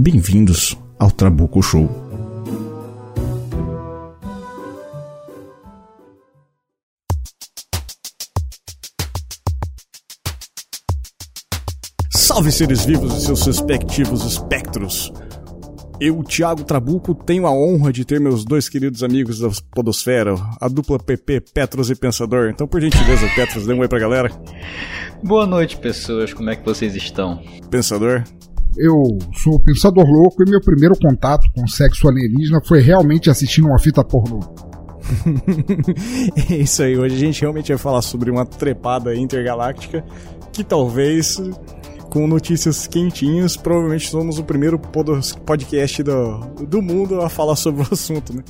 Bem-vindos ao Trabuco Show. Salve seres vivos e seus respectivos espectros! Eu, Thiago Trabuco, tenho a honra de ter meus dois queridos amigos da Podosfera, a dupla PP Petros e Pensador. Então, por gentileza, Petros, dê um oi pra galera. Boa noite, pessoas. Como é que vocês estão? Pensador. Eu sou o Pensador Louco e meu primeiro contato com sexo alienígena foi realmente assistindo uma fita pornô. é isso aí, hoje a gente realmente vai falar sobre uma trepada intergaláctica que talvez com notícias quentinhas. Provavelmente somos o primeiro podcast do, do mundo a falar sobre o assunto, né?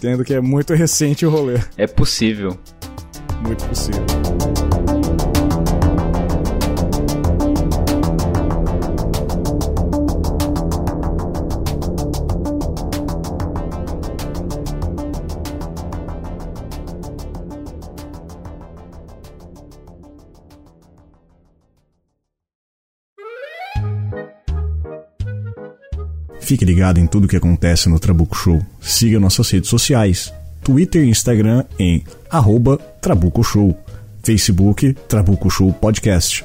Tendo que é muito recente o rolê. É possível. Muito possível. Fique ligado em tudo o que acontece no Trabuco Show. Siga nossas redes sociais: Twitter e Instagram em arroba Trabuco Show, Facebook Trabuco Show Podcast.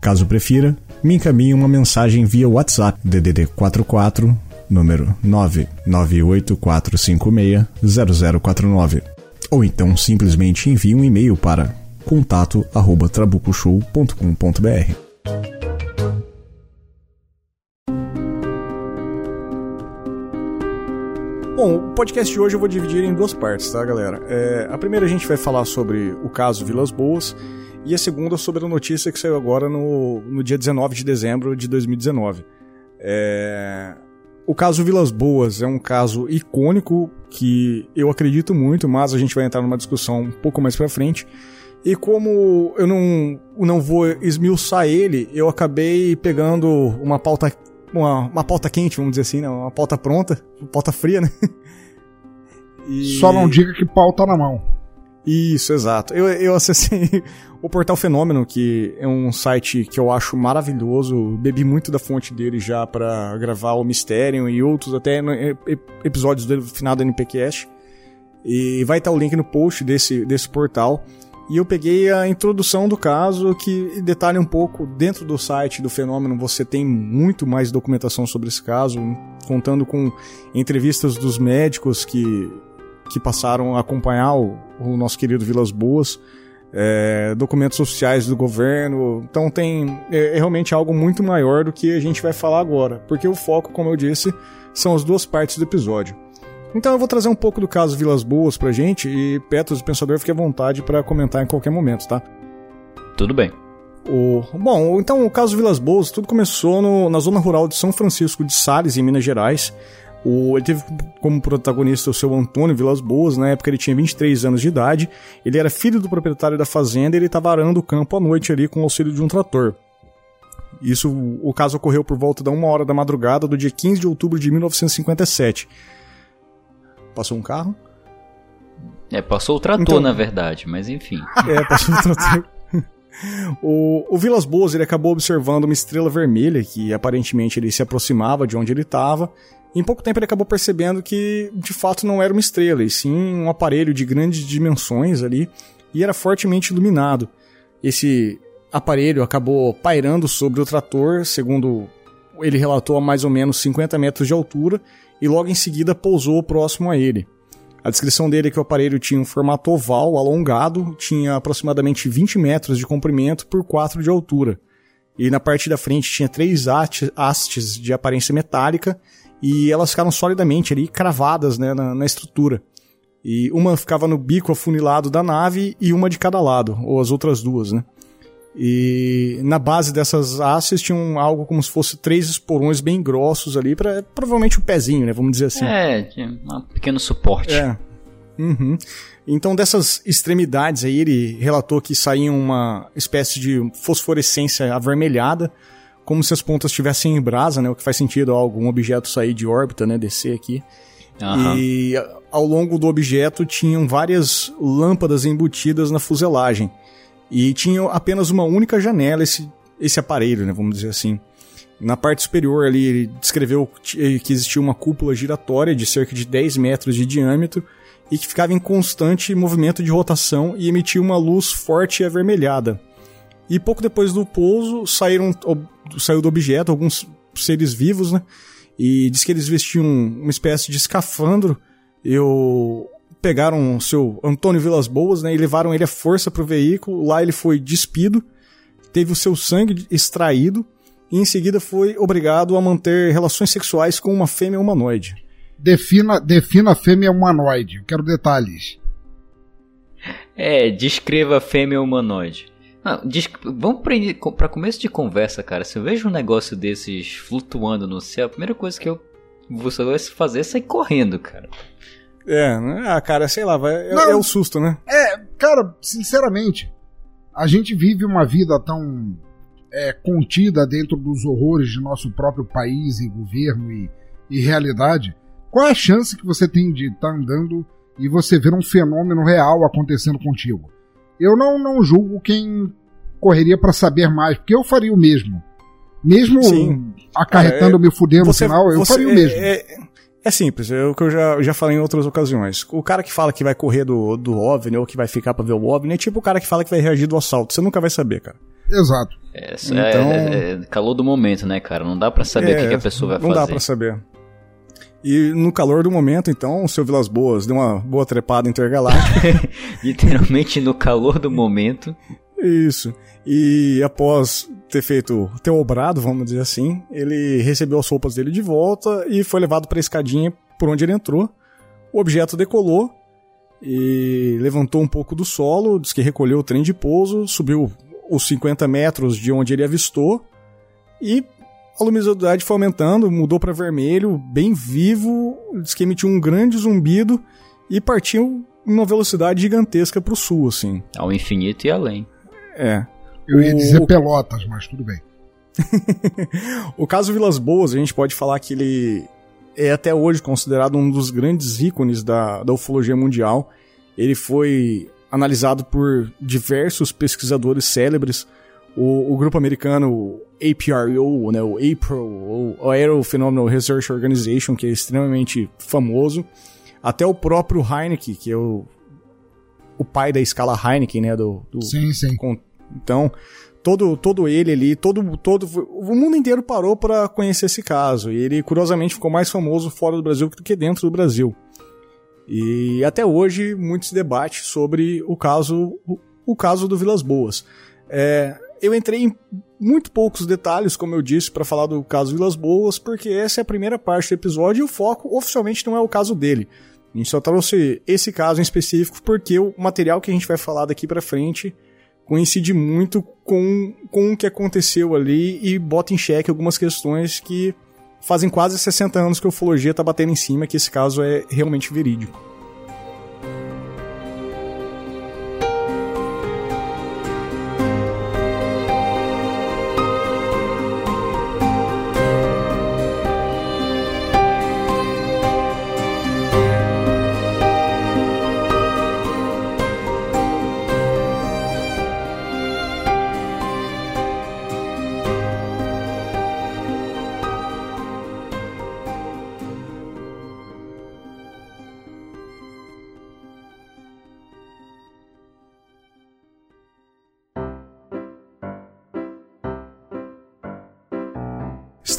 Caso prefira, me encaminhe uma mensagem via WhatsApp DDD 44 número 99845600049 ou então simplesmente envie um e-mail para contato@trabucoshow.com.br. Bom, o podcast de hoje eu vou dividir em duas partes, tá, galera? É, a primeira a gente vai falar sobre o caso Vilas Boas e a segunda sobre a notícia que saiu agora no, no dia 19 de dezembro de 2019. É, o caso Vilas Boas é um caso icônico que eu acredito muito, mas a gente vai entrar numa discussão um pouco mais pra frente. E como eu não, não vou esmiuçar ele, eu acabei pegando uma pauta uma, uma pauta quente, vamos dizer assim, né? Uma pauta pronta, uma pauta fria, né? E... Só não diga que pau tá na mão. Isso, exato. Eu, eu acessei o Portal Fenômeno, que é um site que eu acho maravilhoso. Bebi muito da fonte dele já para gravar o Mistério e outros até episódios do final do NPcast. E vai estar o link no post desse, desse portal. E eu peguei a introdução do caso, que detalha um pouco dentro do site do fenômeno. Você tem muito mais documentação sobre esse caso, contando com entrevistas dos médicos que, que passaram a acompanhar o, o nosso querido Vilas Boas, é, documentos oficiais do governo. Então tem é, é realmente algo muito maior do que a gente vai falar agora, porque o foco, como eu disse, são as duas partes do episódio. Então eu vou trazer um pouco do caso Vilas Boas pra gente e Petros, o Pensador, fique à vontade para comentar em qualquer momento, tá? Tudo bem. O, bom, então o caso Vilas Boas, tudo começou no, na zona rural de São Francisco de Sales, em Minas Gerais. O, ele teve como protagonista o seu Antônio Vilas Boas, na época ele tinha 23 anos de idade, ele era filho do proprietário da fazenda e ele estava arando o campo à noite ali com o auxílio de um trator. Isso, o caso ocorreu por volta da uma hora da madrugada do dia 15 de outubro de 1957. Passou um carro. É, passou o trator, então, na verdade, mas enfim. É, passou o trator. o, o Vilas Boas ele acabou observando uma estrela vermelha que aparentemente ele se aproximava de onde ele estava. Em pouco tempo ele acabou percebendo que de fato não era uma estrela, e sim um aparelho de grandes dimensões ali e era fortemente iluminado. Esse aparelho acabou pairando sobre o trator, segundo ele relatou a mais ou menos 50 metros de altura, e logo em seguida pousou próximo a ele. A descrição dele é que o aparelho tinha um formato oval alongado, tinha aproximadamente 20 metros de comprimento por 4 de altura. E na parte da frente tinha três hastes de aparência metálica e elas ficaram solidamente ali cravadas né, na, na estrutura. E uma ficava no bico afunilado da nave e uma de cada lado, ou as outras duas, né? E na base dessas hastes tinham algo como se fosse três esporões bem grossos ali, para provavelmente o pezinho, né? Vamos dizer assim. É, um pequeno suporte. É. Uhum. Então, dessas extremidades aí, ele relatou que saía uma espécie de fosforescência avermelhada, como se as pontas estivessem em brasa, né? O que faz sentido algum objeto sair de órbita, né? Descer aqui. Uhum. E ao longo do objeto tinham várias lâmpadas embutidas na fuselagem. E tinha apenas uma única janela esse, esse aparelho, né? Vamos dizer assim. Na parte superior ali, ele descreveu que existia uma cúpula giratória de cerca de 10 metros de diâmetro e que ficava em constante movimento de rotação e emitia uma luz forte e avermelhada. E pouco depois do pouso, saíram, saiu do objeto alguns seres vivos, né? E diz que eles vestiam uma espécie de escafandro. Eu pegaram o seu Antônio Vilas Boas, né, e levaram ele à força para o veículo. Lá ele foi despido, teve o seu sangue extraído e em seguida foi obrigado a manter relações sexuais com uma fêmea humanoide. Defina, defina a fêmea humanoide. quero detalhes. É, descreva a fêmea humanoide. Não, vamos para começo de conversa, cara. Se eu vejo um negócio desses flutuando no céu, a primeira coisa que eu você vai fazer é sair correndo, cara. É, né? ah, cara, sei lá, vai, é, é o susto, né? É, cara, sinceramente, a gente vive uma vida tão é, contida dentro dos horrores de nosso próprio país e governo e, e realidade qual é a chance que você tem de estar tá andando e você ver um fenômeno real acontecendo contigo? Eu não, não julgo quem correria para saber mais, porque eu faria o mesmo. Mesmo Sim. acarretando é, me fudendo no final, eu você, faria o mesmo. É, é, é simples, é o que eu já, já falei em outras ocasiões. O cara que fala que vai correr do, do OVNI ou que vai ficar pra ver o OVNI é tipo o cara que fala que vai reagir do assalto. Você nunca vai saber, cara. Exato. É, então, é, é, calor do momento, né, cara? Não dá para saber o que, que, a pessoa vai não fazer. Não dá pra saber. E no calor do momento, então, o seu Vilas Boas deu uma boa trepada intergaláctica. Literalmente no calor do momento. Isso. E após ter feito, ter obrado, vamos dizer assim, ele recebeu as roupas dele de volta e foi levado para a escadinha por onde ele entrou. O objeto decolou e levantou um pouco do solo, diz que recolheu o trem de pouso, subiu os 50 metros de onde ele avistou e a luminosidade foi aumentando, mudou para vermelho, bem vivo, diz que emitiu um grande zumbido e partiu em uma velocidade gigantesca para o sul, assim. Ao infinito e além. É. Eu ia dizer o... Pelotas, mas tudo bem. o caso Vilas Boas, a gente pode falar que ele é até hoje considerado um dos grandes ícones da, da ufologia mundial. Ele foi analisado por diversos pesquisadores célebres. O, o grupo americano APRO, né, o APRO, o Aerophenomenal Research Organization, que é extremamente famoso. Até o próprio Heineken, que é o, o pai da escala Heineken, né, do, do sim, sim. Então, todo, todo ele ali, todo, todo, o mundo inteiro parou para conhecer esse caso. E ele, curiosamente, ficou mais famoso fora do Brasil do que dentro do Brasil. E até hoje, muito se debate sobre o caso, o, caso do Vilas Boas. É, eu entrei em muito poucos detalhes, como eu disse, para falar do caso Vilas Boas, porque essa é a primeira parte do episódio e o foco oficialmente não é o caso dele. A gente só trouxe esse caso em específico porque o material que a gente vai falar daqui para frente coincide muito com, com o que aconteceu ali e bota em xeque algumas questões que fazem quase 60 anos que a ufologia está batendo em cima que esse caso é realmente verídico.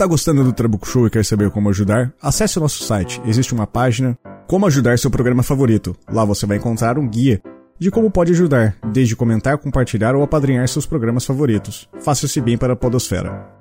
Está gostando do Trabuco Show e quer saber como ajudar? Acesse o nosso site. Existe uma página Como ajudar seu programa favorito. Lá você vai encontrar um guia de como pode ajudar, desde comentar, compartilhar ou apadrinhar seus programas favoritos. Faça-se bem para a podosfera.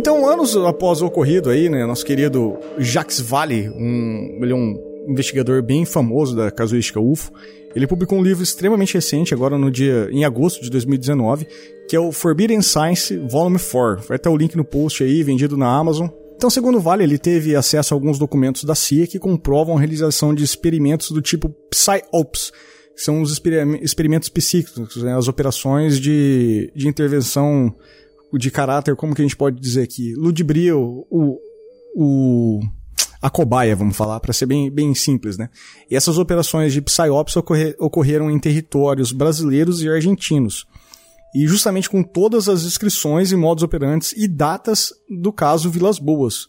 Então, anos após o ocorrido aí, né, nosso querido Jacques Valley, um, ele é um investigador bem famoso da casuística UFO, ele publicou um livro extremamente recente, agora no dia em agosto de 2019, que é o Forbidden Science Volume 4. Vai ter o link no post aí, vendido na Amazon. Então, segundo Vale, ele teve acesso a alguns documentos da CIA que comprovam a realização de experimentos do tipo PsyOps, que são os experimentos psíquicos, né, as operações de, de intervenção de caráter, como que a gente pode dizer aqui, ludibria o, o, a cobaia, vamos falar, para ser bem, bem simples, né? E essas operações de PsyOps ocorrer, ocorreram em territórios brasileiros e argentinos. E justamente com todas as inscrições e modos operantes e datas do caso Vilas Boas.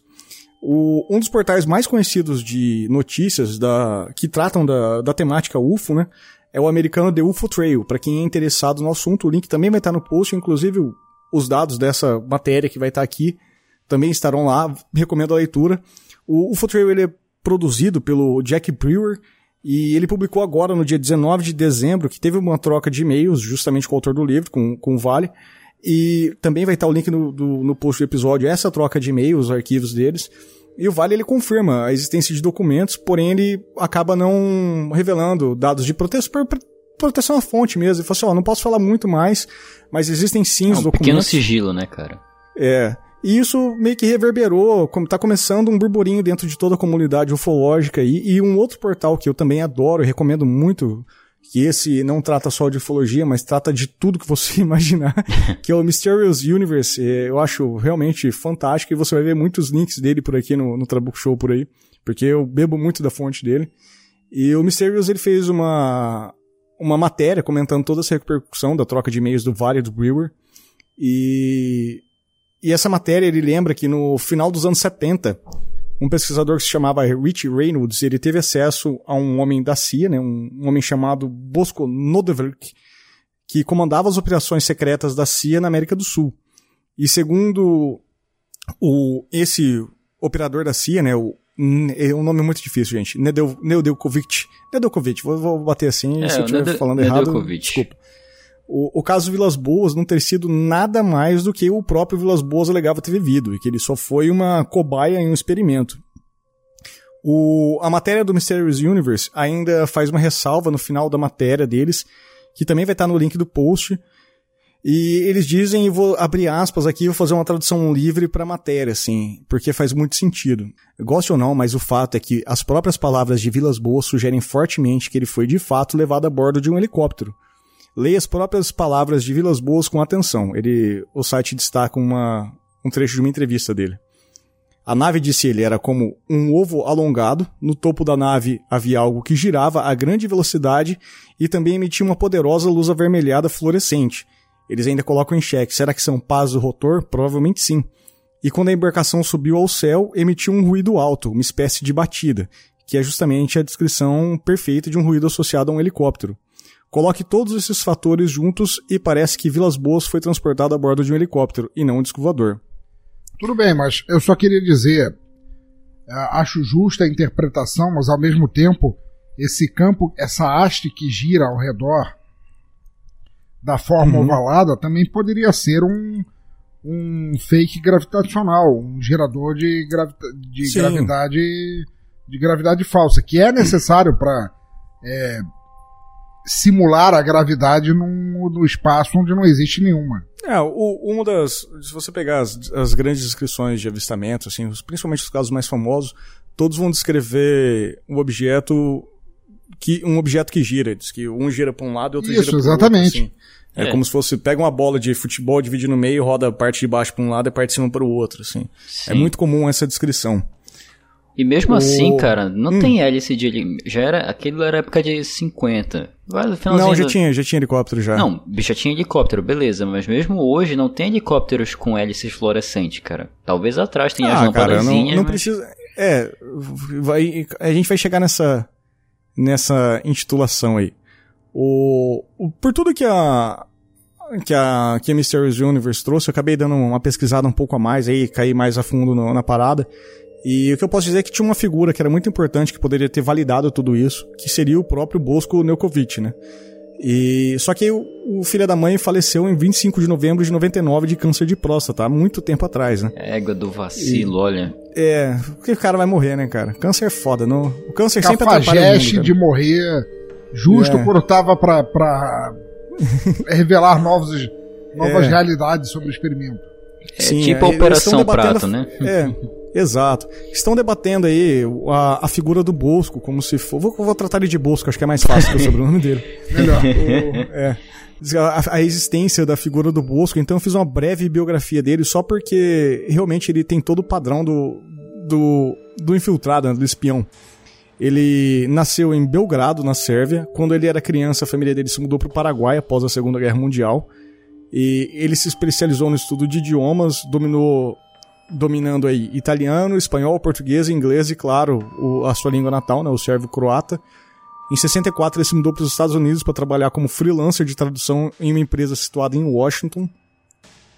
O, um dos portais mais conhecidos de notícias da, que tratam da, da temática UFO, né? É o americano The UFO Trail. Para quem é interessado no assunto, o link também vai estar no post, inclusive os dados dessa matéria que vai estar aqui também estarão lá. Recomendo a leitura. O Trail ele é produzido pelo Jack Brewer e ele publicou agora, no dia 19 de dezembro, que teve uma troca de e-mails justamente com o autor do livro, com, com o Vale. E também vai estar o link no, do, no post do episódio, essa troca de e-mails, os arquivos deles. E o Vale ele confirma a existência de documentos, porém ele acaba não revelando dados de proteção, proteção à fonte mesmo. Ele falou assim, ó, não posso falar muito mais, mas existem sim é um os documentos. pequeno sigilo, né, cara? É. E isso meio que reverberou, como tá começando um burburinho dentro de toda a comunidade ufológica aí. E um outro portal que eu também adoro e recomendo muito, que esse não trata só de ufologia, mas trata de tudo que você imaginar, que é o Mysterious Universe. É, eu acho realmente fantástico e você vai ver muitos links dele por aqui no, no Trabuco Show por aí, porque eu bebo muito da fonte dele. E o Mysterious ele fez uma uma matéria comentando toda essa repercussão da troca de e-mails do Vale do Brewer. E, e essa matéria ele lembra que no final dos anos 70, um pesquisador que se chamava Rich Reynolds, ele teve acesso a um homem da CIA, né, um, um homem chamado Bosco Nodevrk, que comandava as operações secretas da CIA na América do Sul. E segundo o, esse operador da CIA, né, o é um nome muito difícil, gente. Nedel, Nedelkovic. Nedelkovic, vou, vou bater assim, é, se eu estiver falando errado, desculpa. O, o caso Vilas Boas não ter sido nada mais do que o próprio Vilas Boas alegava ter vivido, e que ele só foi uma cobaia em um experimento. O, a matéria do Mysterious Universe ainda faz uma ressalva no final da matéria deles, que também vai estar no link do post, e eles dizem, e vou abrir aspas aqui, vou fazer uma tradução livre para a matéria, assim, porque faz muito sentido. Goste ou não, mas o fato é que as próprias palavras de Vilas Boas sugerem fortemente que ele foi de fato levado a bordo de um helicóptero. Leia as próprias palavras de Vilas Boas com atenção. Ele, o site destaca uma, um trecho de uma entrevista dele. A nave, disse ele, era como um ovo alongado. No topo da nave havia algo que girava a grande velocidade e também emitia uma poderosa luz avermelhada fluorescente eles ainda colocam em xeque: será que são pás do rotor? Provavelmente sim. E quando a embarcação subiu ao céu, emitiu um ruído alto, uma espécie de batida, que é justamente a descrição perfeita de um ruído associado a um helicóptero. Coloque todos esses fatores juntos e parece que Vilas Boas foi transportado a bordo de um helicóptero e não um disco. Tudo bem, mas eu só queria dizer, é, acho justa a interpretação, mas ao mesmo tempo, esse campo, essa haste que gira ao redor da forma uhum. ovalada também poderia ser um, um fake gravitacional, um gerador de, de gravidade de gravidade falsa, que é necessário para é, simular a gravidade num, no espaço onde não existe nenhuma. É, o, uma das. Se você pegar as, as grandes descrições de avistamento, assim, principalmente os casos mais famosos, todos vão descrever um objeto que um objeto que gira, diz que um gira para um lado e outro Isso, gira para o outro. Exatamente. Assim. É, é, como se fosse, pega uma bola de futebol, divide no meio, roda a parte de baixo para um lado e a parte de cima para o outro, assim. É Sim. É muito comum essa descrição. E mesmo o... assim, cara, não hum. tem hélice de já era, aquilo era época de 50. Não, já tinha, já tinha helicóptero já. Não, já tinha helicóptero, beleza, mas mesmo hoje não tem helicópteros com hélices fluorescentes, cara. Talvez atrás tenha ah, as cara, não, não mas... precisa, é, vai, a gente vai chegar nessa nessa intitulação aí. O, o, por tudo que a, que a, que a Mysterious Universe trouxe, eu acabei dando uma pesquisada um pouco a mais aí, caí mais a fundo no, na parada. E o que eu posso dizer é que tinha uma figura que era muito importante que poderia ter validado tudo isso, que seria o próprio Bosco Neukovic, né? E só que o, o filho da mãe faleceu em 25 de novembro de 99 de câncer de próstata, há muito tempo atrás, né? Égua do vacilo, e, olha. É, porque o cara vai morrer, né, cara? Câncer é foda, não. O câncer sempre atrapalha o mundo, de morrer justo é. quando tava pra, pra revelar novos, novas é. realidades sobre o experimento. É Sim, tipo a Operação Prato, né? É, exato. Estão debatendo aí a, a figura do Bosco, como se for. Vou, vou tratar ele de Bosco, acho que é mais fácil que o sobrenome dele. Melhor. O, é. A, a, existência da figura do Bosco, então eu fiz uma breve biografia dele, só porque realmente ele tem todo o padrão do, do, do infiltrado, né, do espião. Ele nasceu em Belgrado, na Sérvia. Quando ele era criança, a família dele se mudou para o Paraguai após a Segunda Guerra Mundial. E ele se especializou no estudo de idiomas, dominou dominando aí italiano, espanhol, português, inglês e, claro, o, a sua língua natal, né, o sérvio-croata. Em 64 ele se mudou para os Estados Unidos para trabalhar como freelancer de tradução em uma empresa situada em Washington,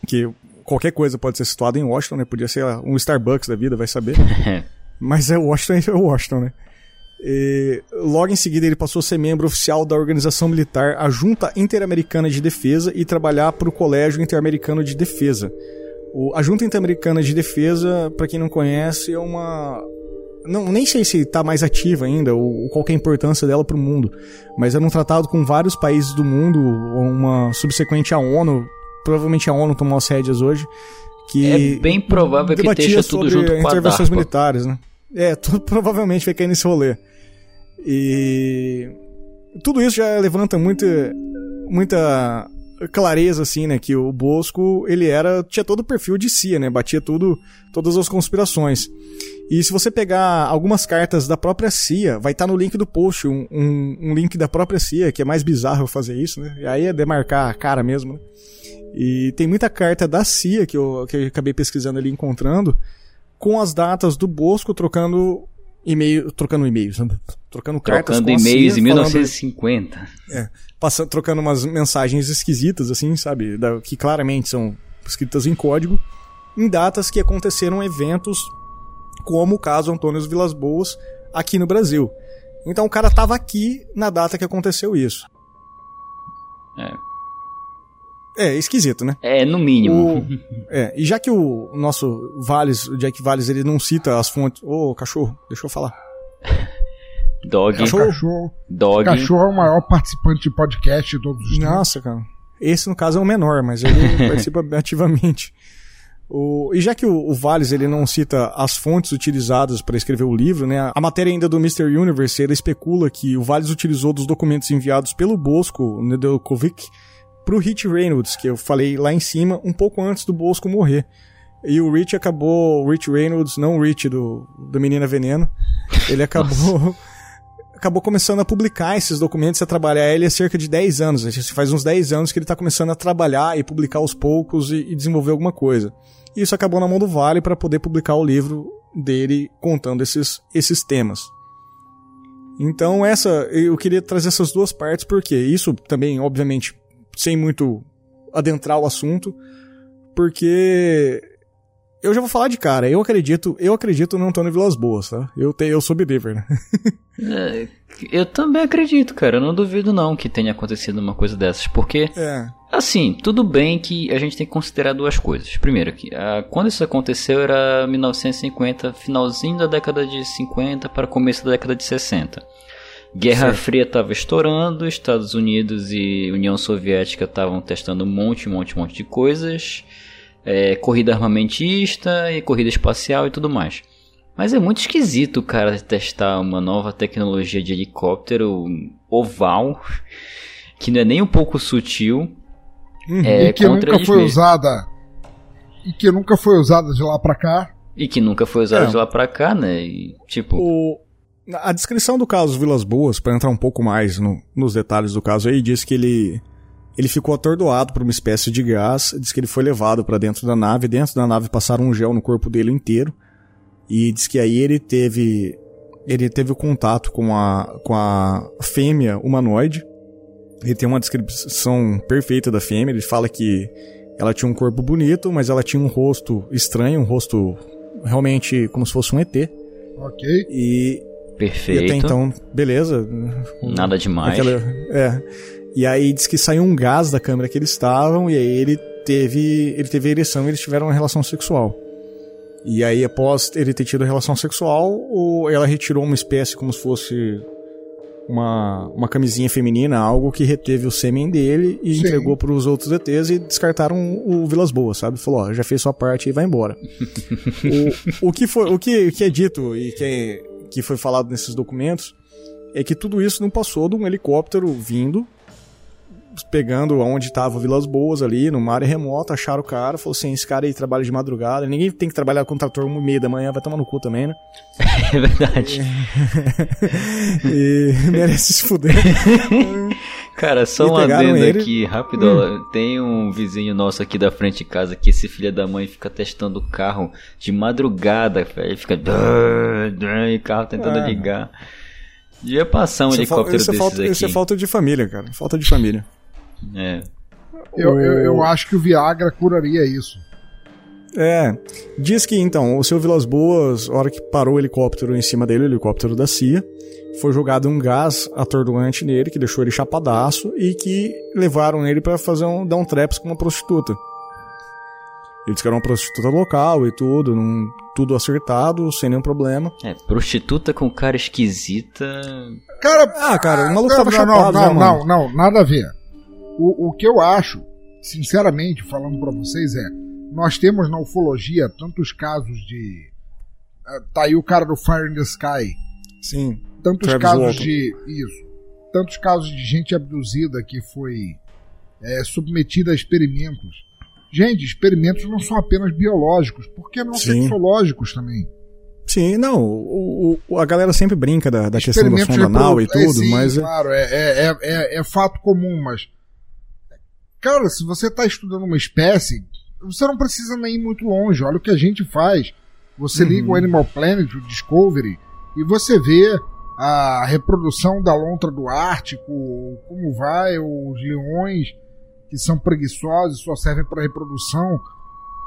que qualquer coisa pode ser situada em Washington, né? Podia ser um Starbucks da vida, vai saber. Mas é Washington, é Washington, né? E, logo em seguida, ele passou a ser membro oficial da organização militar, a Junta Interamericana de Defesa, e trabalhar para o Colégio Interamericano de Defesa. O, a Junta Interamericana de Defesa, para quem não conhece, é uma. Não, nem sei se está mais ativa ainda, ou, ou qual é a importância dela para o mundo, mas era um tratado com vários países do mundo, uma subsequente à ONU, provavelmente a ONU tomou as rédeas hoje, que é bem provável que esteja tudo junto com intervenções militares, né? É, tudo provavelmente vai cair nesse rolê. E tudo isso já levanta muita, muita clareza assim, né, que o Bosco, ele era tinha todo o perfil de CIA, né, batia tudo, todas as conspirações. E se você pegar algumas cartas da própria CIA, vai estar tá no link do post, um, um, um, link da própria CIA, que é mais bizarro fazer isso, né? E aí é demarcar a cara mesmo, né? E tem muita carta da CIA que eu, que eu acabei pesquisando ali encontrando, com as datas do Bosco trocando e-mail, trocando e-mails, né? trocando cartas trocando e-mails em 1950. Falando, é, passando, trocando umas mensagens esquisitas assim, sabe, da, que claramente são escritas em código, em datas que aconteceram eventos como o caso Antônio Vilas Boas aqui no Brasil. Então o cara estava aqui na data que aconteceu isso. É. É, esquisito, né? É, no mínimo. O, é, e já que o nosso Valles, o Jack Valles, ele não cita as fontes. Ô, oh, cachorro, deixa eu falar. Dog. Cachorro. cachorro. Dog. Cachorro é o maior participante de podcast de todos os Nossa, cara. Esse, no caso, é o menor, mas ele participa ativamente. O, e já que o, o Valles ele não cita as fontes utilizadas para escrever o livro, né, a matéria ainda do Mr. Universe ele especula que o Valles utilizou dos documentos enviados pelo Bosco Nedeljkovic pro Rich Reynolds, que eu falei lá em cima, um pouco antes do Bosco morrer. E o Rich acabou, o Rich Reynolds, não o Rich do, do Menina Veneno, ele acabou acabou começando a publicar esses documentos e a trabalhar ele há cerca de 10 anos. Faz uns 10 anos que ele está começando a trabalhar e publicar aos poucos e, e desenvolver alguma coisa. E isso acabou na mão do Vale para poder publicar o livro dele contando esses, esses temas. Então essa, eu queria trazer essas duas partes porque isso também, obviamente, sem muito adentrar o assunto, porque eu já vou falar de cara, eu acredito, eu acredito no Antônio Vilas Boas, tá? Eu, te, eu sou believer, né? é, eu também acredito, cara. Eu não duvido não que tenha acontecido uma coisa dessas, porque é. assim, tudo bem que a gente tem que considerar duas coisas. Primeiro, que a, quando isso aconteceu era 1950, finalzinho da década de 50 para começo da década de 60. Guerra certo. Fria estava estourando, Estados Unidos e União Soviética estavam testando um monte, um monte, um monte de coisas. É, corrida armamentista e corrida espacial e tudo mais. Mas é muito esquisito o cara testar uma nova tecnologia de helicóptero oval, que não é nem um pouco sutil. Uhum, é, e que nunca foi mesmos. usada. E que nunca foi usada de lá pra cá. E que nunca foi usada é. de lá pra cá, né? E, tipo. O, a descrição do caso Vilas Boas, para entrar um pouco mais no, nos detalhes do caso aí, diz que ele ele ficou atordoado por uma espécie de gás, diz que ele foi levado para dentro da nave, dentro da nave passaram um gel no corpo dele inteiro, e diz que aí ele teve ele teve contato com a com a fêmea humanoide. Ele tem uma descrição perfeita da fêmea, ele fala que ela tinha um corpo bonito, mas ela tinha um rosto estranho, um rosto realmente como se fosse um ET. Ok. E Perfeito. E até então, beleza. Nada demais. Aquela, é. E aí diz que saiu um gás da câmera que eles estavam e aí ele teve, ele teve ereção e eles tiveram uma relação sexual. E aí após ele ter tido relação sexual, ela retirou uma espécie como se fosse uma, uma camisinha feminina, algo que reteve o sêmen dele e Sim. entregou para os outros ETs e descartaram o Vilas Boas, sabe? Falou, ó, já fez sua parte e vai embora. o, o, que foi, o que, que é dito e que, é, que foi falado nesses documentos é que tudo isso não passou de um helicóptero vindo pegando onde estava Vilas Boas ali, numa área remota, acharam o cara, falou assim, esse cara aí trabalha de madrugada, ninguém tem que trabalhar com trator uma e meia da manhã, vai tomar no cu também, né? É verdade. E, e merece se fuder. Cara, só um adendo ele... aqui, rápido. Hum. Tem um vizinho nosso aqui da frente de casa que esse filho da mãe fica testando o carro de madrugada, velho. Fica. E carro tentando ah. ligar. Devia passar um isso é helicóptero é desses falta, aqui. Isso é falta de família, cara. Falta de família. É. Eu, eu, eu acho que o Viagra curaria isso. É. Diz que então, o seu Vilas Boas, a hora que parou o helicóptero em cima dele, o helicóptero da CIA, foi jogado um gás atordoante nele, que deixou ele chapadaço, e que levaram ele para fazer um, dar um traps com uma prostituta. Ele disse que era uma prostituta local e tudo, num, tudo acertado, sem nenhum problema. É, prostituta com cara esquisita. Cara, ah, cara, o maluco tava não, chapado, não, não, não, não, nada a ver. O, o que eu acho, sinceramente, falando para vocês, é: nós temos na ufologia tantos casos de. Eh, tá aí o cara do Fire in the Sky. Sim. Tantos Travis casos Walton. de. Isso. Tantos casos de gente abduzida que foi é, submetida a experimentos. Gente, experimentos não são apenas biológicos, porque não Sim. sexológicos também. Sim, não, o, o, a galera sempre brinca da, da questão da sonda anal e tudo, é, sim, mas... Claro, é, é, é, é, fato comum, mas Cara, se você está estudando uma espécie, você não precisa nem ir muito longe. Olha o que a gente faz. Você uhum. liga o Animal Planet, o Discovery, e você vê a reprodução da lontra do Ártico, como vai, os leões que são preguiçosos, só servem para reprodução.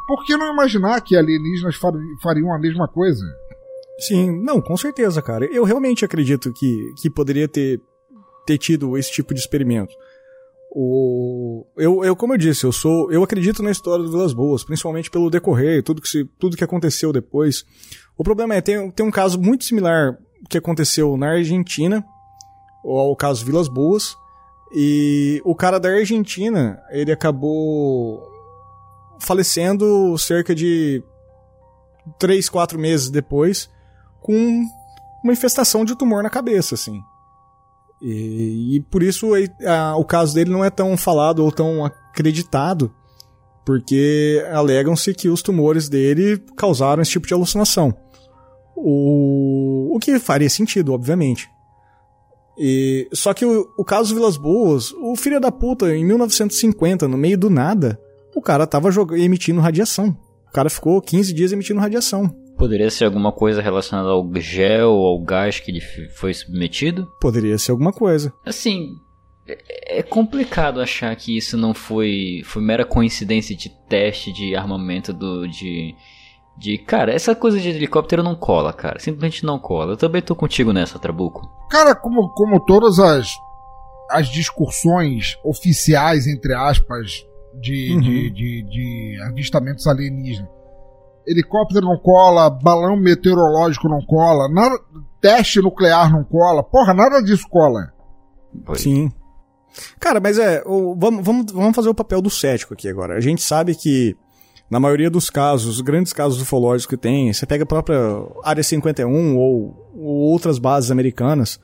Por que não imaginar que alienígenas fariam a mesma coisa? Sim, não, com certeza, cara. Eu realmente acredito que, que poderia ter, ter tido esse tipo de experimento. O, eu, eu, como eu disse, eu sou, eu acredito na história do Vilas Boas, principalmente pelo decorrer, tudo que, se, tudo que aconteceu depois. O problema é, tem, tem um caso muito similar que aconteceu na Argentina, ao caso Vilas Boas, e o cara da Argentina, ele acabou falecendo cerca de 3, 4 meses depois, com uma infestação de tumor na cabeça, assim. E, e por isso a, o caso dele não é tão falado ou tão acreditado, porque alegam-se que os tumores dele causaram esse tipo de alucinação. O, o que faria sentido, obviamente. E, só que o, o caso Vilas Boas, o filho da puta, em 1950, no meio do nada, o cara tava emitindo radiação. O cara ficou 15 dias emitindo radiação. Poderia ser alguma coisa relacionada ao gel, ao gás que ele foi submetido? Poderia ser alguma coisa. Assim, é, é complicado achar que isso não foi, foi mera coincidência de teste de armamento do de de cara, essa coisa de helicóptero não cola, cara, simplesmente não cola. Eu também tô contigo nessa, Trabuco. Cara, como como todas as as discussões oficiais entre aspas de, uhum. de, de, de avistamentos alienígenas helicóptero não cola, balão meteorológico não cola, nada, teste nuclear não cola, porra, nada disso cola. Sim. Cara, mas é, vamos, vamos, vamos fazer o papel do cético aqui agora. A gente sabe que, na maioria dos casos, os grandes casos ufológicos que tem, você pega a própria Área 51 ou, ou outras bases americanas,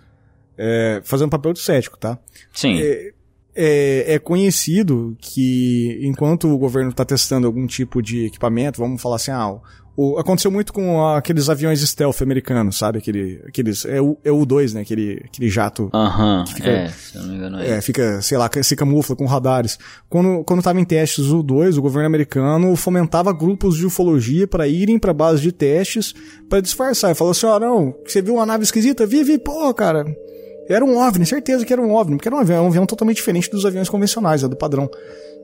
é, fazendo papel do cético, tá? Sim. É, é, é, conhecido que enquanto o governo está testando algum tipo de equipamento, vamos falar assim, ah, o, aconteceu muito com aqueles aviões stealth americanos, sabe? Aquele, aqueles, é o, é o 2 né? Aquele, aquele jato. Aham, uh -huh, é, se não me engano é. é. fica, sei lá, se camufla com radares. Quando, quando tava em testes o 2 o governo americano fomentava grupos de ufologia para irem para base de testes para disfarçar. E falou assim, ó, oh, não, você viu uma nave esquisita? Vi, vi, pô, cara, era um OVNI, certeza que era um OVNI, porque era um avião, um avião totalmente diferente dos aviões convencionais, é do padrão.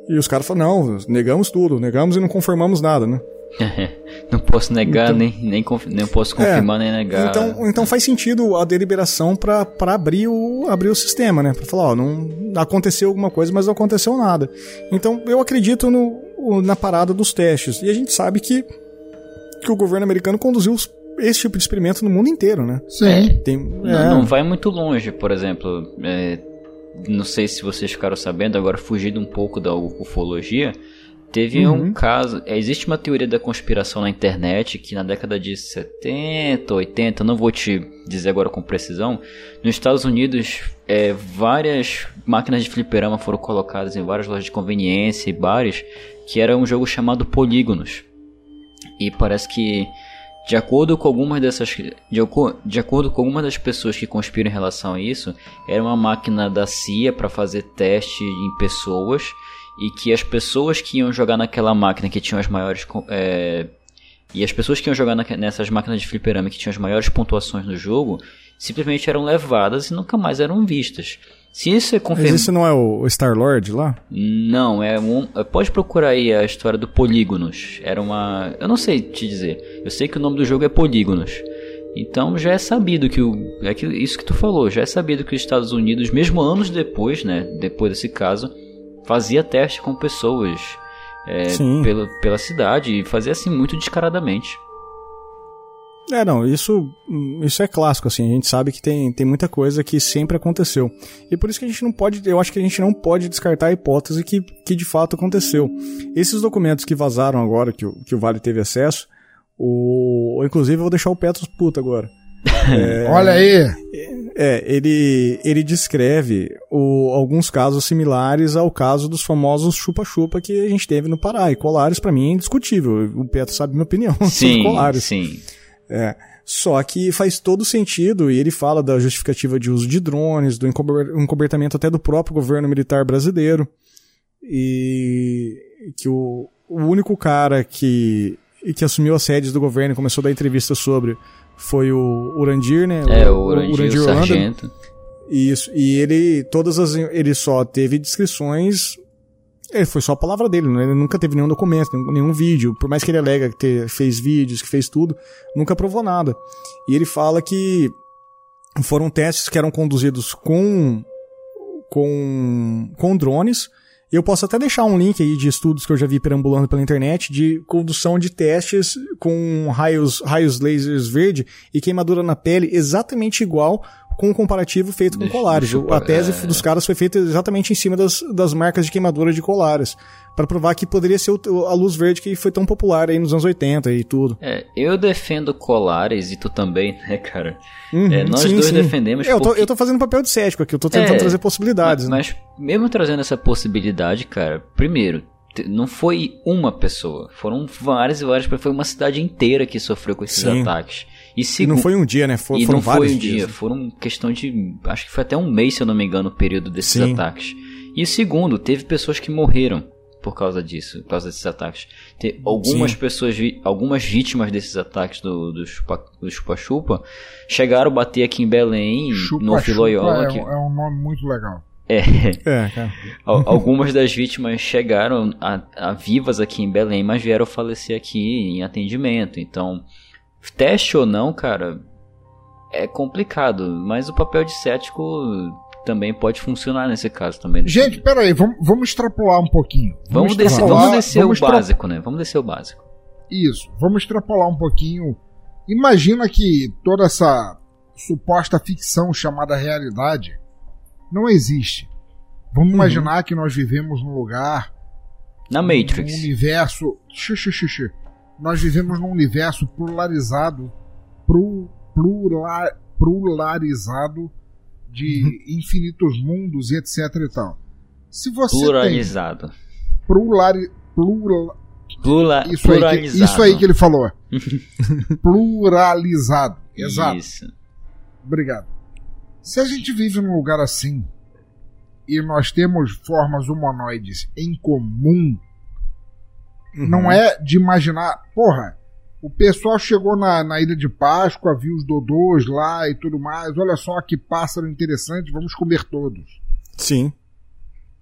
E os caras falaram, não, negamos tudo, negamos e não confirmamos nada, né? não posso negar, então, nem, nem, nem posso confirmar, é, nem negar. Então, então faz sentido a deliberação para abrir o, abrir o sistema, né? Para falar, ó, não aconteceu alguma coisa, mas não aconteceu nada. Então eu acredito no, na parada dos testes. E a gente sabe que, que o governo americano conduziu esse tipo de experimento no mundo inteiro, né? Sim. É, Tem, não, é. não, vai muito longe, por exemplo. É, não sei se vocês ficaram sabendo, agora fugindo um pouco da ufologia. Teve uhum. um caso. É, existe uma teoria da conspiração na internet que na década de 70, 80, não vou te dizer agora com precisão, nos Estados Unidos é, várias máquinas de fliperama foram colocadas em várias lojas de conveniência e bares, que era um jogo chamado Polígonos. E parece que de acordo com algumas dessas de, de acordo com algumas das pessoas que conspiram em relação a isso, era uma máquina da CIA para fazer teste em pessoas e que as pessoas que iam jogar naquela máquina que tinham as maiores é, e as pessoas que iam jogar na, nessas máquinas de fliperama que tinham as maiores pontuações no jogo simplesmente eram levadas e nunca mais eram vistas. Se isso é confirmado. Mas isso não é o Star Lord lá? Não, é um. Pode procurar aí a história do Polígonos. Era uma. Eu não sei te dizer. Eu sei que o nome do jogo é Polígonos. Então já é sabido que o. É isso que tu falou, já é sabido que os Estados Unidos, mesmo anos depois, né? Depois desse caso, fazia teste com pessoas é, pela, pela cidade e fazia assim muito descaradamente. É, não, isso, isso é clássico, assim, a gente sabe que tem, tem muita coisa que sempre aconteceu. E por isso que a gente não pode, eu acho que a gente não pode descartar a hipótese que, que de fato aconteceu. Esses documentos que vazaram agora, que o, que o Vale teve acesso, o, inclusive eu vou deixar o Petros puto agora. É, Olha aí! É, ele, ele descreve o, alguns casos similares ao caso dos famosos chupa-chupa que a gente teve no Pará. E Colares, para mim, é indiscutível. O Petro sabe minha opinião sim, sobre Colares. Sim, é. Só que faz todo sentido, e ele fala da justificativa de uso de drones, do encobertamento até do próprio governo militar brasileiro. E que o, o único cara que, que assumiu as sedes do governo e começou a dar entrevista sobre foi o Urandir, né? É, o Urandir, o Urandir o sargento. Isso, e ele, todas as, ele só teve descrições é, foi só a palavra dele, né? ele nunca teve nenhum documento, nenhum vídeo. Por mais que ele alega que ter, fez vídeos, que fez tudo, nunca provou nada. E ele fala que foram testes que eram conduzidos com, com, com drones. Eu posso até deixar um link aí de estudos que eu já vi perambulando pela internet de condução de testes com raios, raios lasers verde e queimadura na pele exatamente igual com um comparativo feito com colares. a tese é... dos caras foi feita exatamente em cima das, das marcas de queimadura de colares. para provar que poderia ser a luz verde que foi tão popular aí nos anos 80 e tudo. É, eu defendo colares e tu também, né, cara? Uhum, é, nós sim, dois sim. defendemos. Eu, tô, eu tô fazendo papel de cético aqui, eu tô tentando é, trazer possibilidades. Mas, né? mas mesmo trazendo essa possibilidade, cara, primeiro, não foi uma pessoa, foram várias e várias, foi uma cidade inteira que sofreu com esses sim. ataques. E, e não foi um dia, né? For, e foram não vários foi um dias. dia, foram questão de. Acho que foi até um mês, se eu não me engano, o período desses Sim. ataques. E segundo, teve pessoas que morreram por causa disso, por causa desses ataques. Tem algumas Sim. pessoas, algumas vítimas desses ataques do, do chupa-chupa chegaram a bater aqui em Belém, chupa, no Filoiola. É, que... é um nome muito legal. É. é Algumas das vítimas chegaram a, a, vivas aqui em Belém, mas vieram falecer aqui em atendimento. Então, Teste ou não, cara, é complicado, mas o papel de cético também pode funcionar nesse caso também. Gente, peraí, vamos, vamos extrapolar um pouquinho. Vamos, vamos descer, vamos descer vamos o básico, né? Vamos descer o básico. Isso, vamos extrapolar um pouquinho. Imagina que toda essa suposta ficção chamada realidade não existe. Vamos uhum. imaginar que nós vivemos num lugar. Na Matrix. Um universo. Xixi, xixi nós vivemos num universo pluralizado, plural, pluralizado de uhum. infinitos mundos e etc e tal. Se você pluralizado. Plural, Plura, isso, pluralizado. Aí que, isso aí que ele falou. pluralizado. Exato. Isso. Obrigado. Se a gente vive num lugar assim e nós temos formas humanoides em comum Uhum. Não é de imaginar, porra, o pessoal chegou na, na Ilha de Páscoa, viu os dodôs lá e tudo mais. Olha só que pássaro interessante, vamos comer todos. Sim.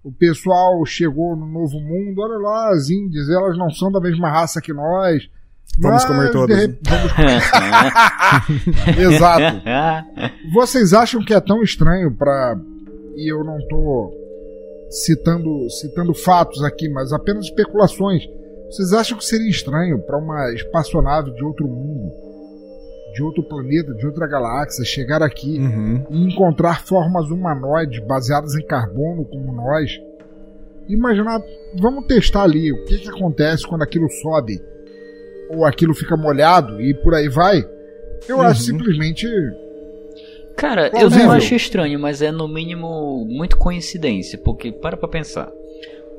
O pessoal chegou no Novo Mundo, olha lá, as índias, elas não são da mesma raça que nós, Vamos comer todas. de- vamos- Exato. Vocês acham que é tão estranho pra. E eu não tô citando, citando fatos aqui, mas apenas especulações. Vocês acham que seria estranho pra uma espaçonave de outro mundo, de outro planeta, de outra galáxia, chegar aqui Uhum. e encontrar formas humanoides baseadas em carbono como nós? Imaginar, vamos testar ali o que, que acontece quando aquilo sobe ou aquilo fica molhado e por aí vai. Eu acho Uhum. simplesmente Cara, eu não acho estranho, mas é no mínimo muito coincidência, porque para pra pensar.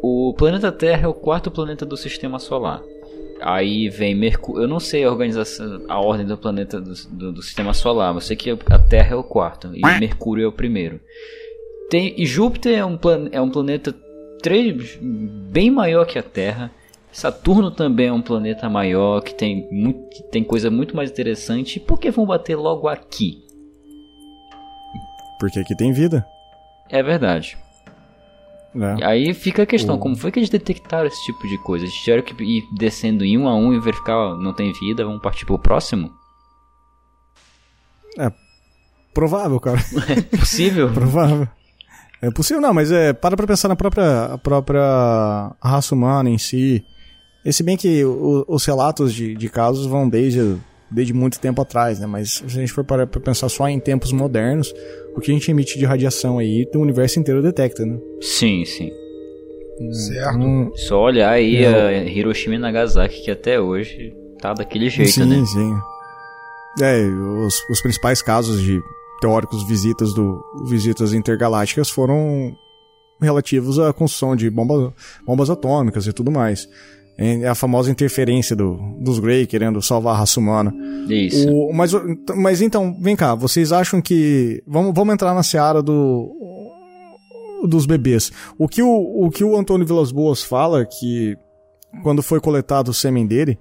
O planeta Terra é o quarto planeta do sistema solar. Aí vem Mercúrio. Eu não sei a organização, a ordem do planeta do, do, do sistema solar, mas eu sei que a Terra é o quarto e Mercúrio é o primeiro. Tem, e Júpiter é um, plan, é um planeta três, bem maior que a Terra. Saturno também é um planeta maior que tem, muito, que tem coisa muito mais interessante. Por que vão bater logo aqui? Porque aqui tem vida. É verdade. Né? Aí fica a questão, O- como foi que eles detectaram esse tipo de coisa? Eles tiveram que ir descendo em um a um e verificar, ó, não tem vida, vamos partir pro próximo? Provável, cara. É possível? Provável. É possível, não, mas é, para pra pensar na própria, a própria raça humana em si. E se bem que o- os relatos de, de casos vão desde, desde muito tempo atrás, né? Mas se a gente for parar pra pensar só em tempos modernos, o que a gente emite de radiação aí, o universo inteiro detecta, né? sim, sim. certo. Então, Só olhar aí É. a Hiroshima e Nagasaki, que até hoje tá daquele jeito, sim, né? sim. É, os, os principais casos de teóricos visitas do visitas intergalácticas foram relativos à construção de bomba, bombas atômicas e tudo mais. É a famosa interferência do, dos Grey querendo salvar a raça humana. Isso. O, mas, o- mas então, vem cá, vocês acham que. Vamos, vamos entrar na seara do. dos bebês. O que o, o que o Antônio Vilas Boas fala, que quando foi coletado o sêmen dele,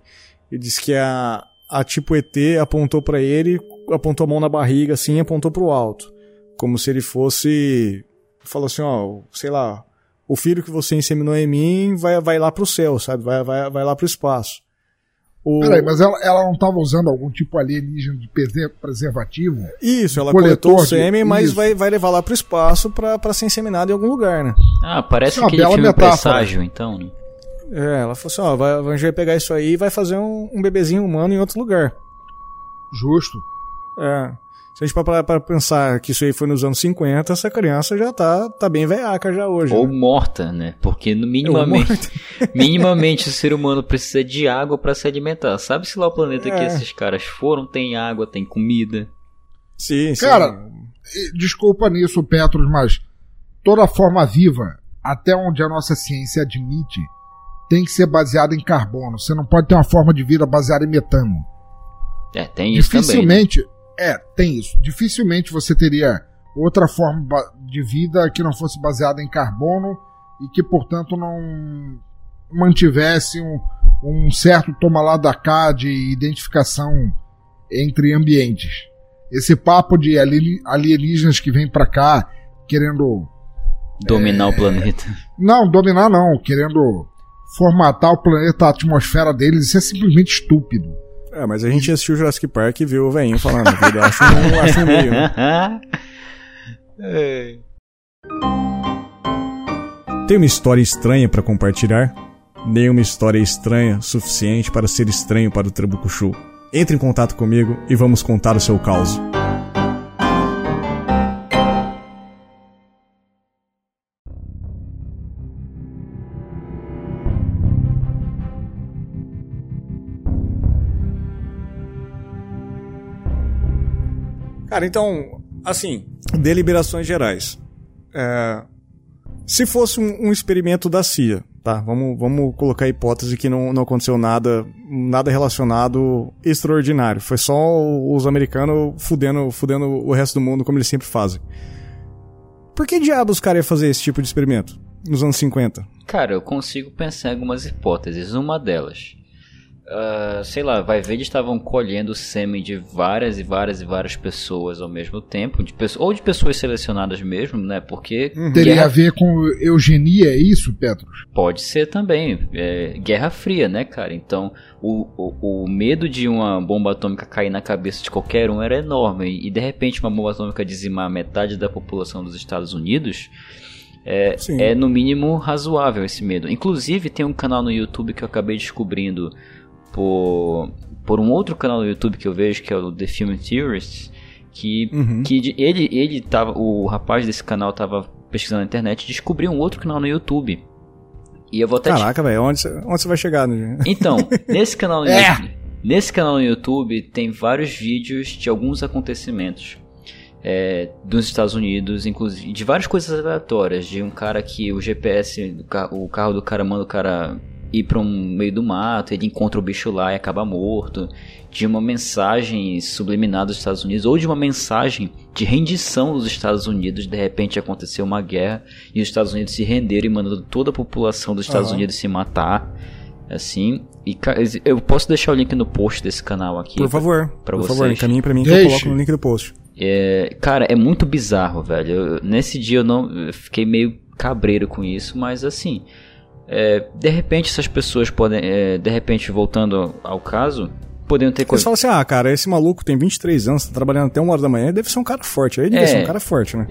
ele disse que a, a tipo ET apontou pra ele, apontou a mão na barriga assim e apontou pro alto. Como se ele fosse. Falou assim, ó, sei lá, o filho que você inseminou em mim vai, vai lá pro céu, sabe? Vai, vai, vai lá pro espaço. O... Peraí, mas ela, ela não estava usando algum tipo alienígena de prese- preservativo? Isso, ela coletou o sêmen, mas isso. vai, vai levar lá pro espaço pra, pra ser inseminado em algum lugar, né? Ah, parece é bela filme metáfora. Presságio, então, né? É, ela falou assim, ó, vai, a gente vai pegar isso aí e vai fazer um, um bebezinho humano em outro lugar. Justo. É. Se a gente parar pra pensar que isso aí foi nos anos 50, essa criança já tá, tá bem velhaca já hoje. Ou né? morta, né? Porque minimamente, minimamente o ser humano precisa de água pra se alimentar. Sabe-se lá o planeta que É. esses caras foram, tem água, tem comida. Sim, sim. Cara, Desculpa nisso, Petros, mas toda forma viva, até onde a nossa ciência admite, tem que ser baseada em carbono. Você não pode ter uma forma de vida baseada em metano. É, tem isso também. né? É, tem isso. Dificilmente você teria outra forma de vida que não fosse baseada em carbono e que, portanto, não mantivesse um, um certo toma lá da cá de identificação entre ambientes. Esse papo de ali- alienígenas que vem pra cá querendo Dominar o planeta. não dominar não, querendo formatar o planeta, a atmosfera deles, isso é simplesmente estúpido. É, mas a gente assistiu Jurassic Park e viu o velhinho falando. Ele acha um, acha um meio, né? Tem uma história estranha pra compartilhar? Nenhuma história estranha suficiente para ser estranho para o Trabucuchu. Entre em contato comigo e vamos contar o seu caos. Cara, então, assim, deliberações gerais. É, se fosse um, um experimento da CIA, tá? Vamos, vamos colocar a hipótese que não, não aconteceu nada, nada relacionado extraordinário. Foi só os americanos fudendo, fudendo o resto do mundo como eles sempre fazem. Por que diabos os caras iam fazer esse tipo de experimento? Nos anos 50? Cara, eu consigo pensar em algumas hipóteses. Uma delas. Uh, sei lá, vai ver, eles estavam colhendo sêmen de várias e várias e várias pessoas ao mesmo tempo, de ou de pessoas selecionadas mesmo, né? Porque. Uhum. Teria guerra... a ver com eugenia, é isso, Petros? Pode ser também. É, guerra Fria, né, cara? Então, o, o, o, medo de uma bomba atômica cair na cabeça de qualquer um era enorme. E de repente, uma bomba atômica dizimar metade da população dos Estados Unidos. É, é, no mínimo razoável esse medo. Inclusive, tem um canal no YouTube que eu acabei descobrindo por, por um outro canal no YouTube que eu vejo, que é o The Film Theorists, que, uhum. que ele, ele tava, o rapaz desse canal tava pesquisando na internet e descobriu um outro canal no YouTube. E eu vou até Caraca, velho, onde você vai chegar? Né? Então, nesse canal no é. YouTube, nesse canal no YouTube tem vários vídeos de alguns acontecimentos. É, dos Estados Unidos, inclusive de várias coisas aleatórias, de um cara que o GPS, o carro do cara manda o cara ir para um meio do mato, ele encontra o bicho lá e acaba morto, de uma mensagem subliminar dos Estados Unidos, ou de uma mensagem de rendição dos Estados Unidos, de repente aconteceu uma guerra e os Estados Unidos se renderam e mandando toda a população dos Estados uhum. Unidos se matar, assim, e eu posso deixar o link no post desse canal aqui. Por favor, pra, pra por vocês. favor, encaminhe pra mim que Deixe. eu coloco no link do post. É, cara, é muito bizarro, velho. Eu, nesse dia eu não eu fiquei meio cabreiro com isso, mas assim, é, de repente essas pessoas podem, é, de repente voltando ao caso, poderiam ter coisas. Você fala assim, ah, cara, esse maluco tem 23 anos, tá trabalhando até uma hora da manhã, deve ser um cara forte. Aí ele é. deve ser um cara forte, né?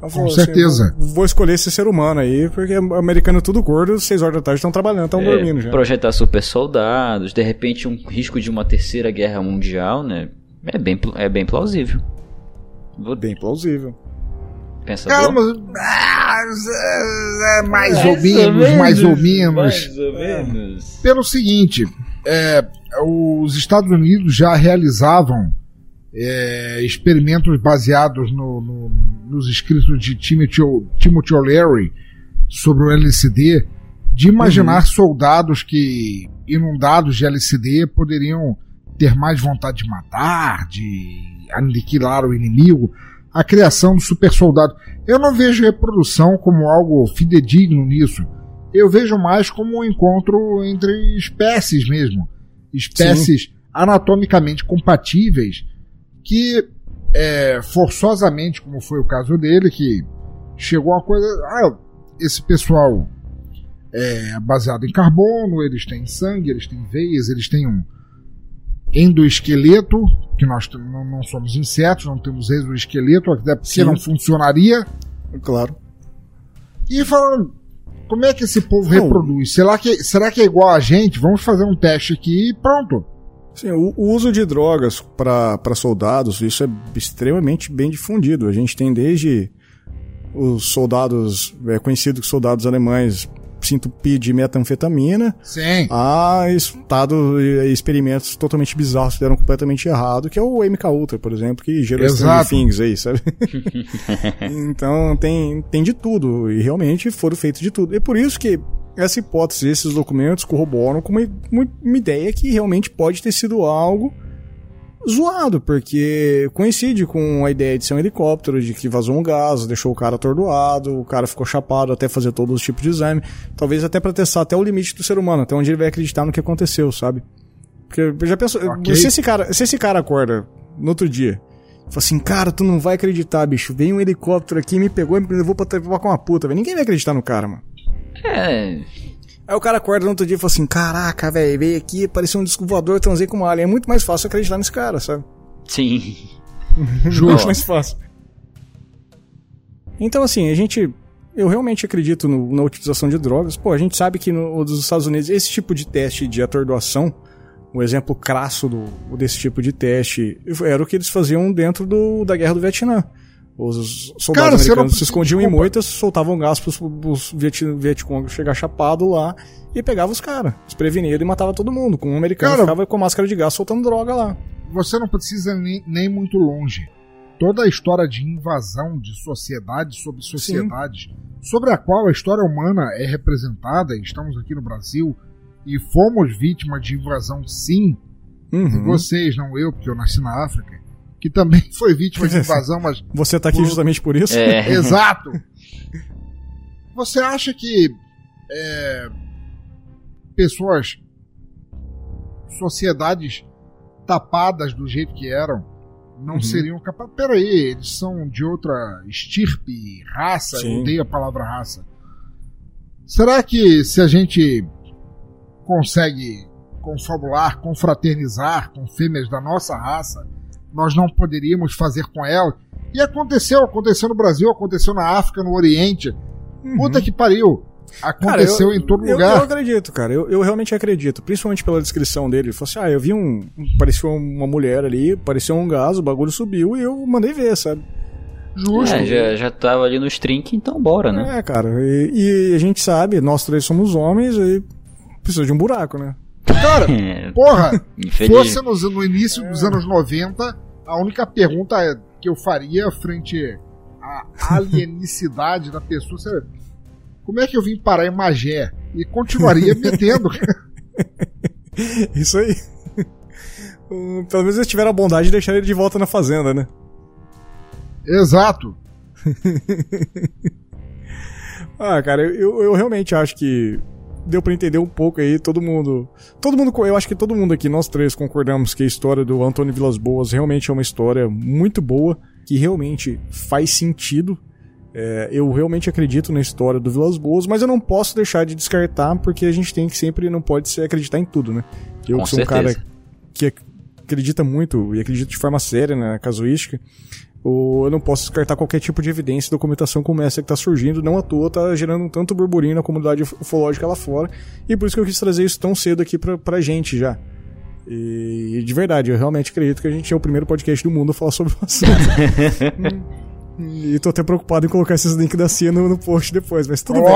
Com falo, assim, certeza. Assim, vou escolher esse ser humano aí, porque americano é tudo gordo, 6 horas da tarde estão trabalhando, estão é, dormindo já. Projetar super soldados, de repente um risco de uma terceira guerra mundial, né? É bem, é bem plausível. Bem plausível. Pensador? Calma, é, é, mais, ou menos, mais ou menos. Mais ou menos. Pelo seguinte, é, os Estados Unidos já realizavam é, experimentos baseados no, no, nos escritos de Timothy, Timothy O'Leary sobre o LSD, de imaginar uhum. soldados que, inundados de LSD, poderiam ter mais vontade de matar, de aniquilar o inimigo a criação do super soldado. Eu não vejo reprodução como algo fidedigno nisso. Eu vejo mais como um encontro entre espécies mesmo. Espécies Sim. anatomicamente compatíveis que, é, forçosamente, como foi o caso dele, que chegou a coisa. Ah, esse pessoal é baseado em carbono, eles têm sangue, eles têm veias, eles têm um endoesqueleto que nós não, somos insetos, não temos exoesqueleto, até porque Sim. não funcionaria. Claro. E falando, como é que esse povo não. reproduz? Será que, será que é igual a gente? Vamos fazer um teste aqui e pronto. Sim, o, o uso de drogas para soldados, isso é extremamente bem difundido. A gente tem desde os soldados, é conhecido que soldados alemães se entupir de metanfetamina. Sim. A estado experimentos totalmente bizarros que deram completamente errado, que é o MK Ultra, por exemplo, que gerou Stranger Things aí, sabe? então tem, tem de tudo, e realmente foram feitos de tudo. E por isso que essa hipótese, esses documentos corroboram com uma, uma, uma ideia que realmente pode ter sido algo zoado, porque coincide com a ideia de ser um helicóptero, de que vazou um gás, deixou o cara atordoado, o cara ficou chapado até fazer todos os tipos de exame, talvez até para testar até o limite do ser humano, até onde ele vai acreditar no que aconteceu, sabe? Porque já pensou, okay. se esse cara, se esse cara acorda no outro dia, fala assim, cara, tu não vai acreditar, bicho, veio um helicóptero aqui, me pegou e me levou pra levar com uma puta, velho. Ninguém vai acreditar no cara, mano. É, Aí o cara acorda no outro dia e fala assim: Caraca, velho, veio aqui, parecia um disco voador, transei com uma alien. É muito mais fácil acreditar nesse cara, sabe? Sim. Muito mais fácil. Então, assim, a gente. Eu realmente acredito no, na utilização de drogas. Pô, a gente sabe que no, nos Estados Unidos esse tipo de teste de atordoação, o exemplo crasso do, desse tipo de teste, era o que eles faziam dentro do, da guerra do Vietnã. Os soldados Cara, americanos não... se escondiam em moitas, soltavam gás pros, pros Viet, Vietcong chegar chapado lá e pegava os caras, desprevenido e matava todo mundo. Com um americano cara, ficava com máscara de gás soltando droga lá. Você não precisa nem, nem muito longe. Toda a história de invasão de sociedade sobre sociedade, sobre a qual a história humana é representada, estamos aqui no Brasil e fomos vítimas de invasão sim. Uhum. Vocês, não eu, porque eu nasci na África que também foi vítima de invasão, mas. Você tá aqui por... justamente por isso? É. Exato! Você acha que é, pessoas sociedades tapadas do jeito que eram não uhum. seriam capazes. Peraí, eles são de outra estirpe, raça, Sim. eu odeio a palavra raça. Será que se a gente consegue confabular, confraternizar com fêmeas da nossa raça, nós não poderíamos fazer com elas? E aconteceu, aconteceu no Brasil, aconteceu na África, no Oriente. Uhum. Puta que pariu. Aconteceu cara, eu, em todo eu, lugar. Eu acredito, cara. Eu, eu realmente acredito. Principalmente pela descrição dele. Ele falou assim: ah, eu vi um. Pareceu uma mulher ali, pareceu um gás, o bagulho subiu e eu mandei ver, sabe? Justo. É, já, já tava ali nos trinques, então bora, né? É, cara. E, e, a gente sabe, nós três somos homens e precisa de um buraco, né? Cara, porra, fosse no, no início dos é. anos 90, a única pergunta que eu faria frente à alienicidade da pessoa seria como é que eu vim parar em Magé? E continuaria metendo. Isso aí. Pelo menos eles tiveram a bondade de deixar ele de volta na fazenda, né? Exato. ah, cara, eu, eu realmente acho que deu para entender um pouco aí, todo mundo. Todo mundo, eu acho que todo mundo aqui, nós três, concordamos que a história do Antônio Vilas Boas realmente é uma história muito boa, que realmente faz sentido. É, eu realmente acredito na história do Vilas Boas, mas eu não posso deixar de descartar, porque a gente tem que sempre, não pode ser acreditar em tudo, né? Eu Com sou certeza. um cara que acredita muito e acredita de forma séria na casuística eu não posso descartar qualquer tipo de evidência e documentação como essa que está surgindo, não à toa está gerando um tanto burburinho na comunidade ufológica lá fora, e por isso que eu quis trazer isso tão cedo aqui pra, pra gente já. E de verdade, eu realmente acredito que a gente é o primeiro podcast do mundo a falar sobre o assunto. E tô até preocupado em colocar esses links da CIA no, no post depois, mas tudo bem.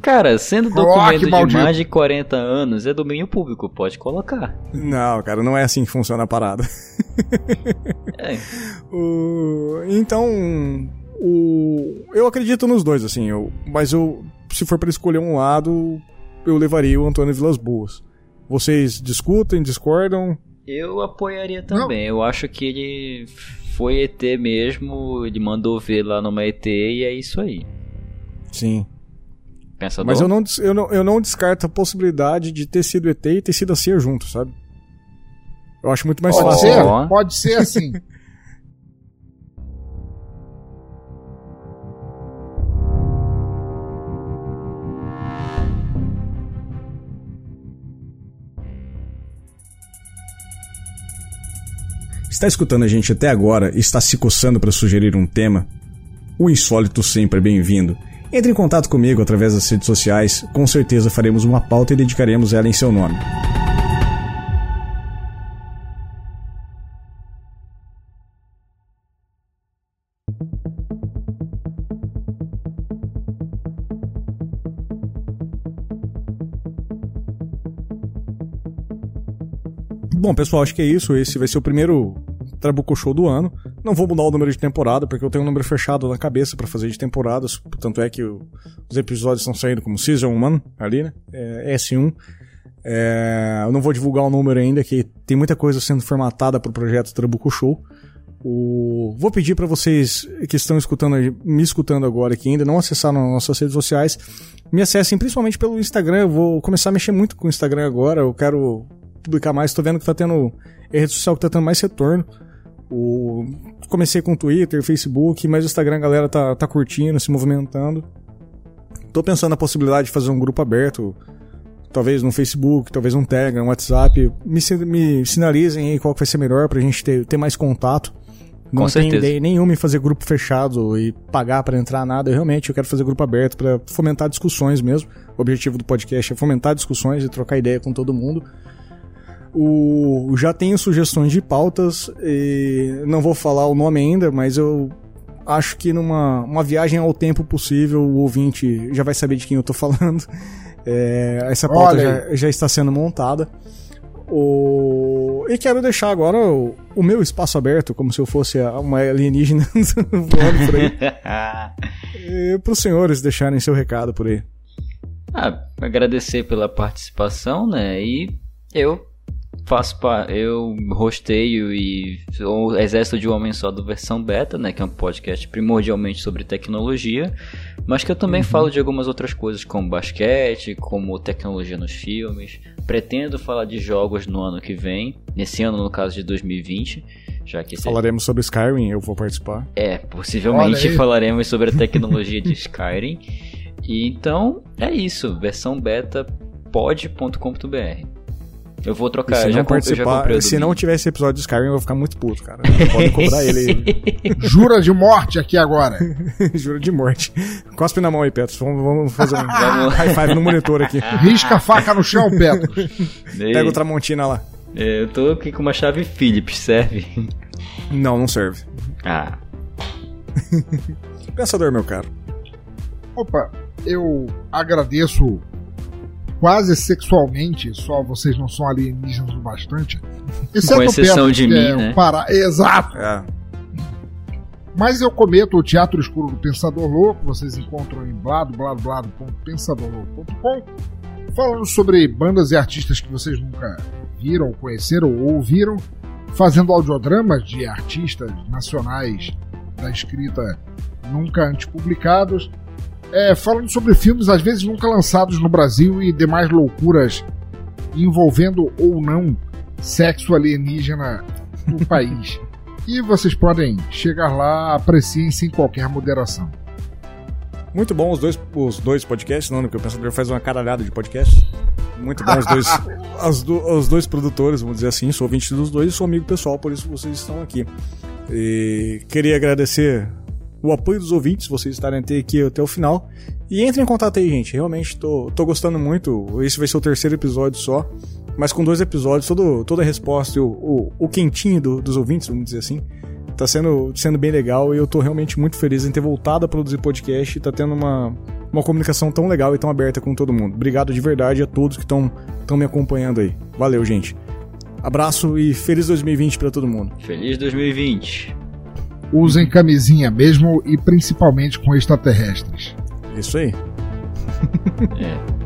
Cara, sendo documento de mais de 40 anos, é domínio público, pode colocar. Não, cara, não é assim que funciona a parada. É. o, então, o, eu acredito nos dois, assim, eu, mas eu, se for para escolher um lado, eu levaria o Antônio Vilas Boas. Vocês discutem, discordam? Eu apoiaria também. Não. Eu acho que ele foi ET mesmo, ele mandou ver lá numa ET e é isso aí. Sim. Pensador? Mas eu não, eu, não, eu não descarto a possibilidade de ter sido ET e ter sido a CIA junto, sabe? Eu acho muito mais pode fácil. Ser, pode ser assim. Está escutando a gente até agora e está se coçando para sugerir um tema? O insólito sempre é bem-vindo. Entre em contato comigo através das redes sociais, com certeza faremos uma pauta e dedicaremos ela em seu nome. Bom, pessoal, acho que é isso. Esse vai ser o primeiro Trabuco Show do ano. Não vou mudar o número de temporada, porque eu tenho um número fechado na cabeça para fazer de temporadas. Tanto é que os episódios estão saindo como Season 1 ali, né? É, S1. É, eu não vou divulgar o número ainda, que tem muita coisa sendo formatada para o projeto Trabuco Show. O... Vou pedir para vocês que estão escutando, me escutando agora, que ainda não acessaram nossas redes sociais, me acessem principalmente pelo Instagram. Eu vou começar a mexer muito com o Instagram agora. Eu quero publicar mais. Estou vendo que está tendo é a rede social que está tendo mais retorno. O... Comecei com Twitter, Facebook, mas o Instagram a galera tá, tá curtindo, se movimentando. Tô pensando na possibilidade de fazer um grupo aberto, talvez no Facebook, talvez no Telegram, no WhatsApp. Me, me sinalizem aí qual que vai ser melhor pra gente ter, ter mais contato. Não Com tenho ideia nenhuma em fazer grupo fechado e pagar para entrar nada. Eu realmente eu quero fazer grupo aberto para fomentar discussões mesmo. O objetivo do podcast é fomentar discussões e trocar ideia com todo mundo. O, já tenho sugestões de pautas, não vou falar o nome ainda, mas eu acho que numa uma viagem ao tempo possível, o ouvinte já vai saber de quem eu tô falando. É, essa pauta já, já, está sendo montada. O... E quero deixar agora o, o, meu espaço aberto, como se eu fosse uma alienígena voando por aí. Para os senhores deixarem seu recado por aí. Ah, agradecer pela participação, né? E eu faço eu rosteio e o Exército de um Homem Só do versão beta, né, que é um podcast primordialmente sobre tecnologia, mas que eu também uhum. falo de algumas outras coisas como basquete, como tecnologia nos filmes. Pretendo falar de jogos no ano que vem, nesse ano no caso de 2020, já que falaremos sobre Skyrim, eu vou participar. É, possivelmente falaremos sobre a tecnologia de Skyrim. E então é isso, versão beta pod.com.br. Eu vou trocar, se eu já, eu já Se não tivesse episódio de Skyrim, eu vou ficar muito puto, cara. Pode cobrar ele. Jura de morte aqui agora. Jura de morte. Cospe na mão aí, Petros. Vamos, vamos fazer um high five no monitor aqui. Risca a faca no chão, Petros. Pega o Tramontina lá. É, eu tô aqui com uma chave Philips, serve? Não, não serve. Ah. Pensador, meu caro. Opa, eu agradeço quase sexualmente, só vocês não são alienígenas o bastante. Exceto Com exceção de mim, é né? Para... Exato. É. Mas eu cometo o Teatro Escuro do Pensador Louco, vocês encontram em bladobladoblado.pensadorlouco.com falando sobre bandas e artistas que vocês nunca viram, conheceram ou ouviram, fazendo audiodramas de artistas nacionais da escrita nunca antes publicados, é, falando sobre filmes às vezes nunca lançados no Brasil e demais loucuras envolvendo ou não sexo alienígena no país. E vocês podem chegar lá, apreciem sem qualquer moderação. Muito bom os dois, os dois podcasts, não, que o Pensador faz uma caralhada de podcasts. Muito bom os dois, as do, os dois produtores, vamos dizer assim. Sou ouvinte dos dois e sou amigo pessoal, por isso vocês estão aqui. E queria agradecer o apoio dos ouvintes, vocês estarem até aqui até o final. E entre em contato aí, gente. Realmente tô, tô gostando muito. Esse vai ser o terceiro episódio só. Mas com dois episódios, todo, toda a resposta e o, o, o quentinho do, dos ouvintes, vamos dizer assim. Tá sendo, sendo bem legal e eu tô realmente muito feliz em ter voltado a produzir podcast e tá tendo uma, uma comunicação tão legal e tão aberta com todo mundo. Obrigado de verdade a todos que estão me acompanhando aí. Valeu, gente. Abraço e feliz 2020 para todo mundo. Feliz 2020 usem camisinha mesmo e principalmente com extraterrestres. Isso aí. é.